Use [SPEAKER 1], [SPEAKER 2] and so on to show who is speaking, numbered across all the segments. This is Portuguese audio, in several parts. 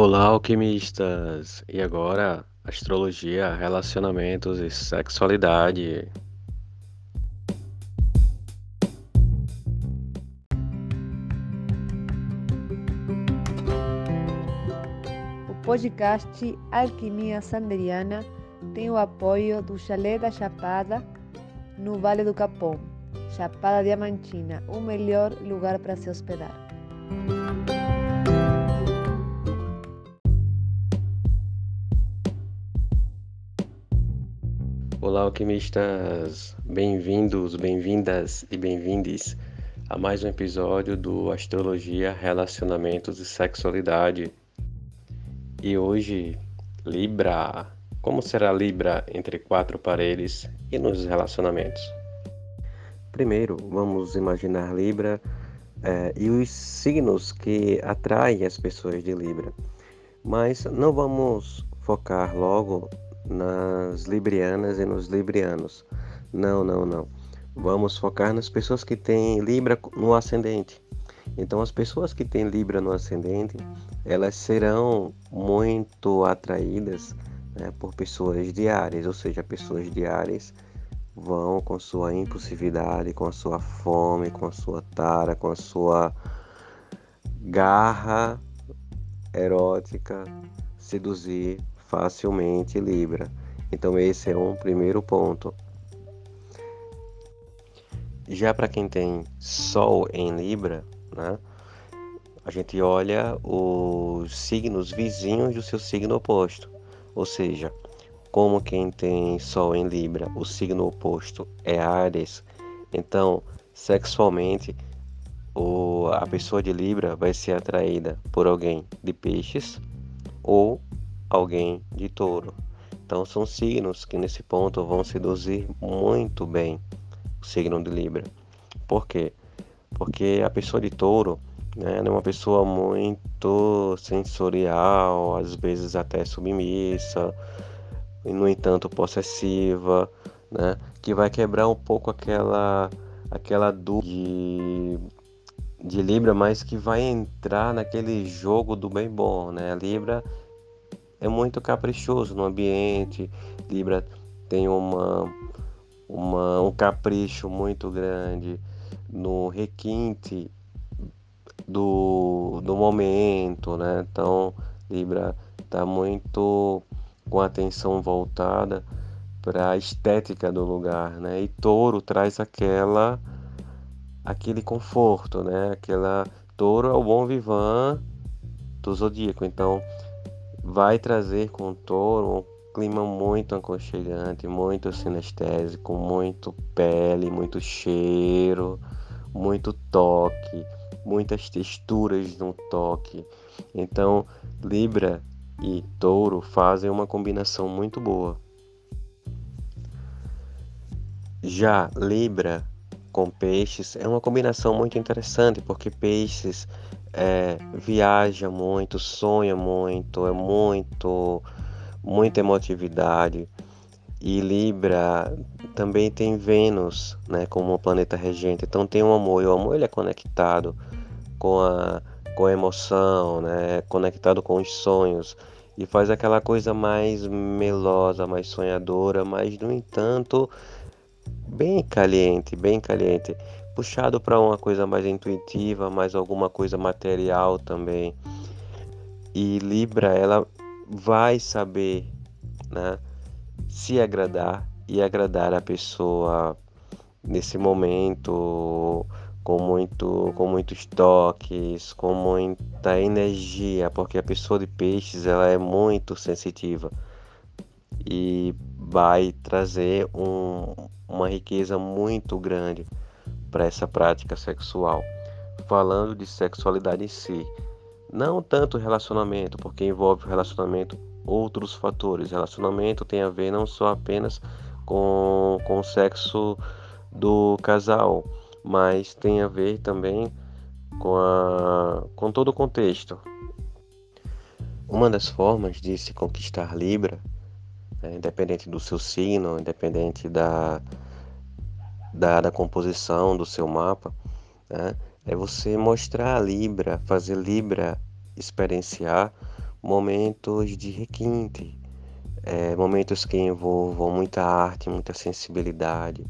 [SPEAKER 1] Olá, alquimistas! E agora, astrologia, relacionamentos e sexualidade.
[SPEAKER 2] O podcast Alquimia Sanderiana tem o apoio do Chalé da Chapada, no Vale do Capão, Chapada Diamantina, o melhor lugar para se hospedar.
[SPEAKER 1] Olá, alquimistas! Bem-vindos, bem-vindas e bem-vindes a mais um episódio do Astrologia, Relacionamentos e Sexualidade. E hoje, Libra. Como será Libra entre quatro paredes e nos relacionamentos? Primeiro, vamos imaginar Libra é, e os signos que atraem as pessoas de Libra. Mas não vamos focar logo nas librianas e nos librianos. Não, não, não. Vamos focar nas pessoas que têm Libra no ascendente. Então, as pessoas que têm Libra no ascendente, elas serão muito atraídas né, por pessoas de Ares, ou seja, pessoas de Ares vão com sua impulsividade, com a sua fome, com a sua tara, com a sua garra erótica, seduzir facilmente Libra. Então esse é um primeiro ponto. Já para quem tem Sol em Libra, né, a gente olha os signos vizinhos do seu signo oposto. Ou seja, como quem tem Sol em Libra, o signo oposto é Ares, então sexualmente o, a pessoa de Libra vai ser atraída por alguém de Peixes ou alguém de touro. Então são signos que nesse ponto vão seduzir muito bem o signo de Libra. Por quê? Porque a pessoa de touro né, é uma pessoa muito sensorial, às vezes até submissa, e no entanto possessiva, né, que vai quebrar um pouco aquela aquela dúvida de, de Libra, mas que vai entrar naquele jogo do bem bom, né? Libra é muito caprichoso no ambiente. Libra tem uma, uma, um capricho muito grande no requinte do, do momento, né? Então, Libra está muito com a atenção voltada para a estética do lugar, né? E Touro traz aquela aquele conforto, né? Aquela Touro é o bom vivan do zodíaco, então vai trazer com o touro um clima muito aconchegante, muito sinestésico, muito pele, muito cheiro, muito toque, muitas texturas no toque. Então, Libra e Touro fazem uma combinação muito boa. Já Libra com Peixes é uma combinação muito interessante, porque Peixes é, viaja muito, sonha muito, é muito, muita emotividade. E Libra também tem Vênus, né, como planeta regente. Então tem o amor, e o amor ele é conectado com a, com a emoção, né, conectado com os sonhos e faz aquela coisa mais melosa, mais sonhadora, mas no entanto bem caliente, bem caliente puxado para uma coisa mais intuitiva, mais alguma coisa material também. E Libra, ela vai saber, né, se agradar e agradar a pessoa nesse momento com muito com muitos toques, com muita energia, porque a pessoa de peixes ela é muito sensitiva e vai trazer um, uma riqueza muito grande para essa prática sexual, falando de sexualidade em si. Não tanto relacionamento, porque envolve relacionamento outros fatores. Relacionamento tem a ver não só apenas com, com o sexo do casal, mas tem a ver também com, a, com todo o contexto. Uma das formas de se conquistar Libra, é, independente do seu signo, independente da, da, da composição do seu mapa, né? é você mostrar a Libra, fazer Libra experienciar momentos de requinte, é, momentos que envolvam muita arte, muita sensibilidade,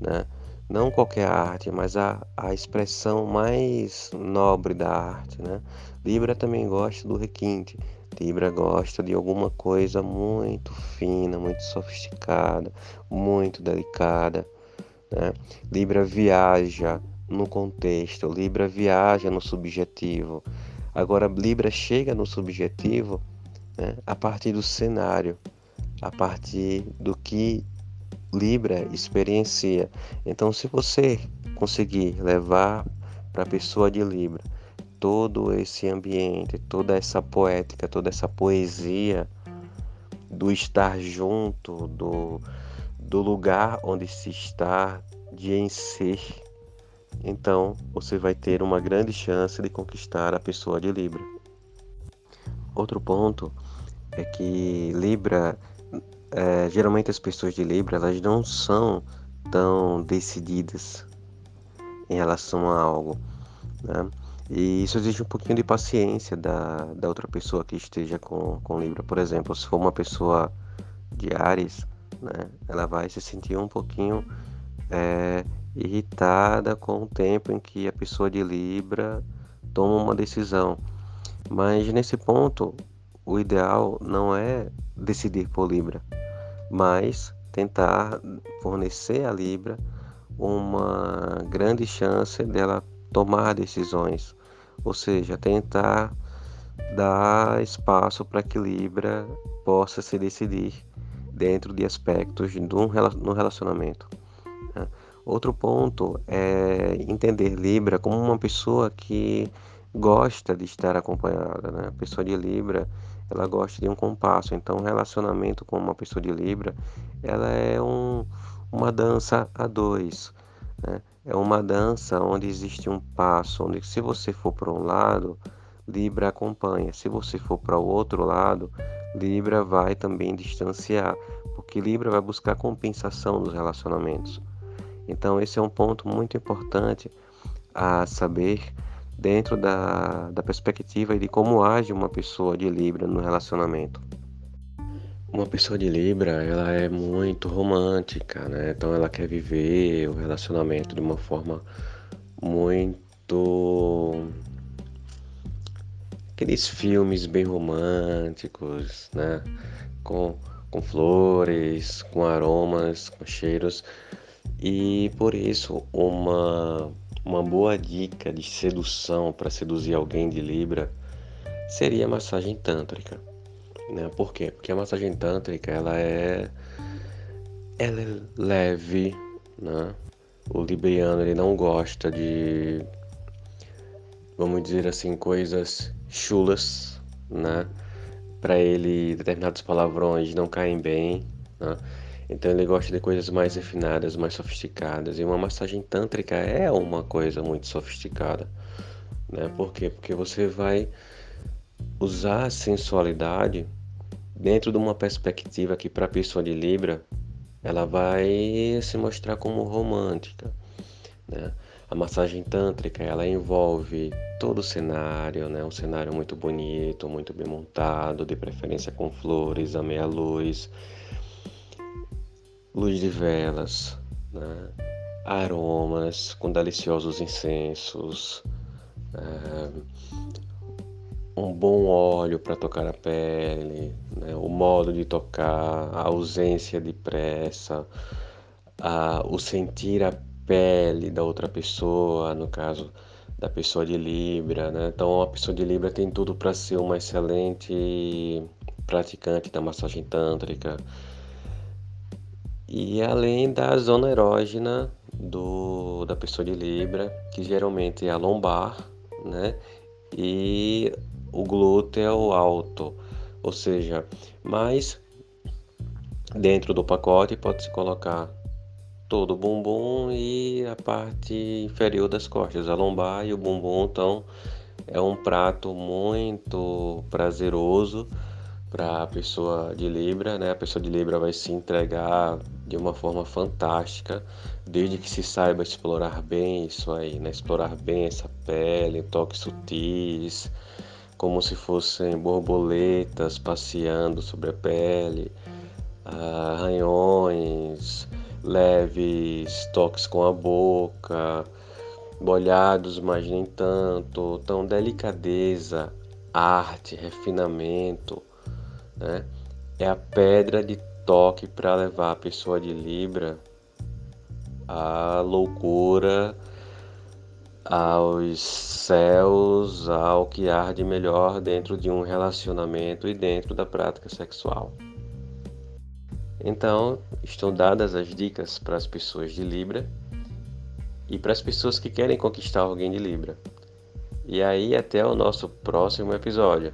[SPEAKER 1] né? Não qualquer arte, mas a, a expressão mais nobre da arte, né? Libra também gosta do requinte. Libra gosta de alguma coisa muito fina, muito sofisticada, muito delicada. Né? Libra viaja no contexto, Libra viaja no subjetivo. Agora, Libra chega no subjetivo né, a partir do cenário, a partir do que Libra experiencia. Então, se você conseguir levar para a pessoa de Libra todo esse ambiente, toda essa poética, toda essa poesia do estar junto, do, do lugar onde se está, de em ser, então você vai ter uma grande chance de conquistar a pessoa de Libra. Outro ponto é que Libra é, geralmente as pessoas de Libra elas não são tão decididas em relação a algo, né? E isso exige um pouquinho de paciência da, da outra pessoa que esteja com, com Libra. Por exemplo, se for uma pessoa de Ares, né, ela vai se sentir um pouquinho é, irritada com o tempo em que a pessoa de Libra toma uma decisão. Mas nesse ponto, o ideal não é decidir por Libra, mas tentar fornecer a Libra uma grande chance dela tomar decisões, ou seja, tentar dar espaço para que Libra possa se decidir dentro de aspectos de um relacionamento. Né? Outro ponto é entender Libra como uma pessoa que gosta de estar acompanhada, né? A pessoa de Libra ela gosta de um compasso. Então, o relacionamento com uma pessoa de Libra, ela é um, uma dança a dois. Né? É uma dança onde existe um passo, onde se você for para um lado, Libra acompanha. Se você for para o outro lado, Libra vai também distanciar, porque Libra vai buscar compensação dos relacionamentos. Então, esse é um ponto muito importante a saber dentro da, da perspectiva de como age uma pessoa de Libra no relacionamento. Uma pessoa de Libra, ela é muito romântica, né? Então ela quer viver o relacionamento de uma forma muito aqueles filmes bem românticos, né? Com, com flores, com aromas, com cheiros. E por isso uma uma boa dica de sedução para seduzir alguém de Libra seria a massagem tântrica. Né? Por quê? Porque a massagem tântrica ela é, ela é leve, né? O libriano ele não gosta de, vamos dizer assim, coisas chulas, né? Para ele determinados palavrões não caem bem, né? Então ele gosta de coisas mais refinadas, mais sofisticadas. E uma massagem tântrica é uma coisa muito sofisticada. Né? Por quê? Porque você vai usar a sensualidade dentro de uma perspectiva que para a pessoa de Libra ela vai se mostrar como romântica. Né? A massagem tântrica ela envolve todo o cenário, né? um cenário muito bonito, muito bem montado, de preferência com flores, a meia luz luz de velas, né? aromas com deliciosos incensos, é, um bom óleo para tocar a pele, né? o modo de tocar, a ausência de pressa, a, o sentir a pele da outra pessoa, no caso da pessoa de Libra, né? Então a pessoa de Libra tem tudo para ser uma excelente praticante da massagem tântrica, e além da zona erógena do, da pessoa de Libra, que geralmente é a lombar, né? E o glúteo alto, ou seja, mais dentro do pacote pode-se colocar todo o bumbum e a parte inferior das costas, a lombar e o bumbum, então é um prato muito prazeroso para a pessoa de Libra, né? A pessoa de Libra vai se entregar de uma forma fantástica, desde que se saiba explorar bem isso aí, né? Explorar bem essa pele, toques sutis, como se fossem borboletas passeando sobre a pele, arranhões, leves toques com a boca, molhados, mas nem tanto. Então, delicadeza, arte, refinamento, né? é a pedra de toque para levar a pessoa de Libra à loucura aos céus, ao que há de melhor dentro de um relacionamento e dentro da prática sexual. Então, estão dadas as dicas para as pessoas de Libra e para as pessoas que querem conquistar alguém de Libra. E aí, até o nosso próximo episódio.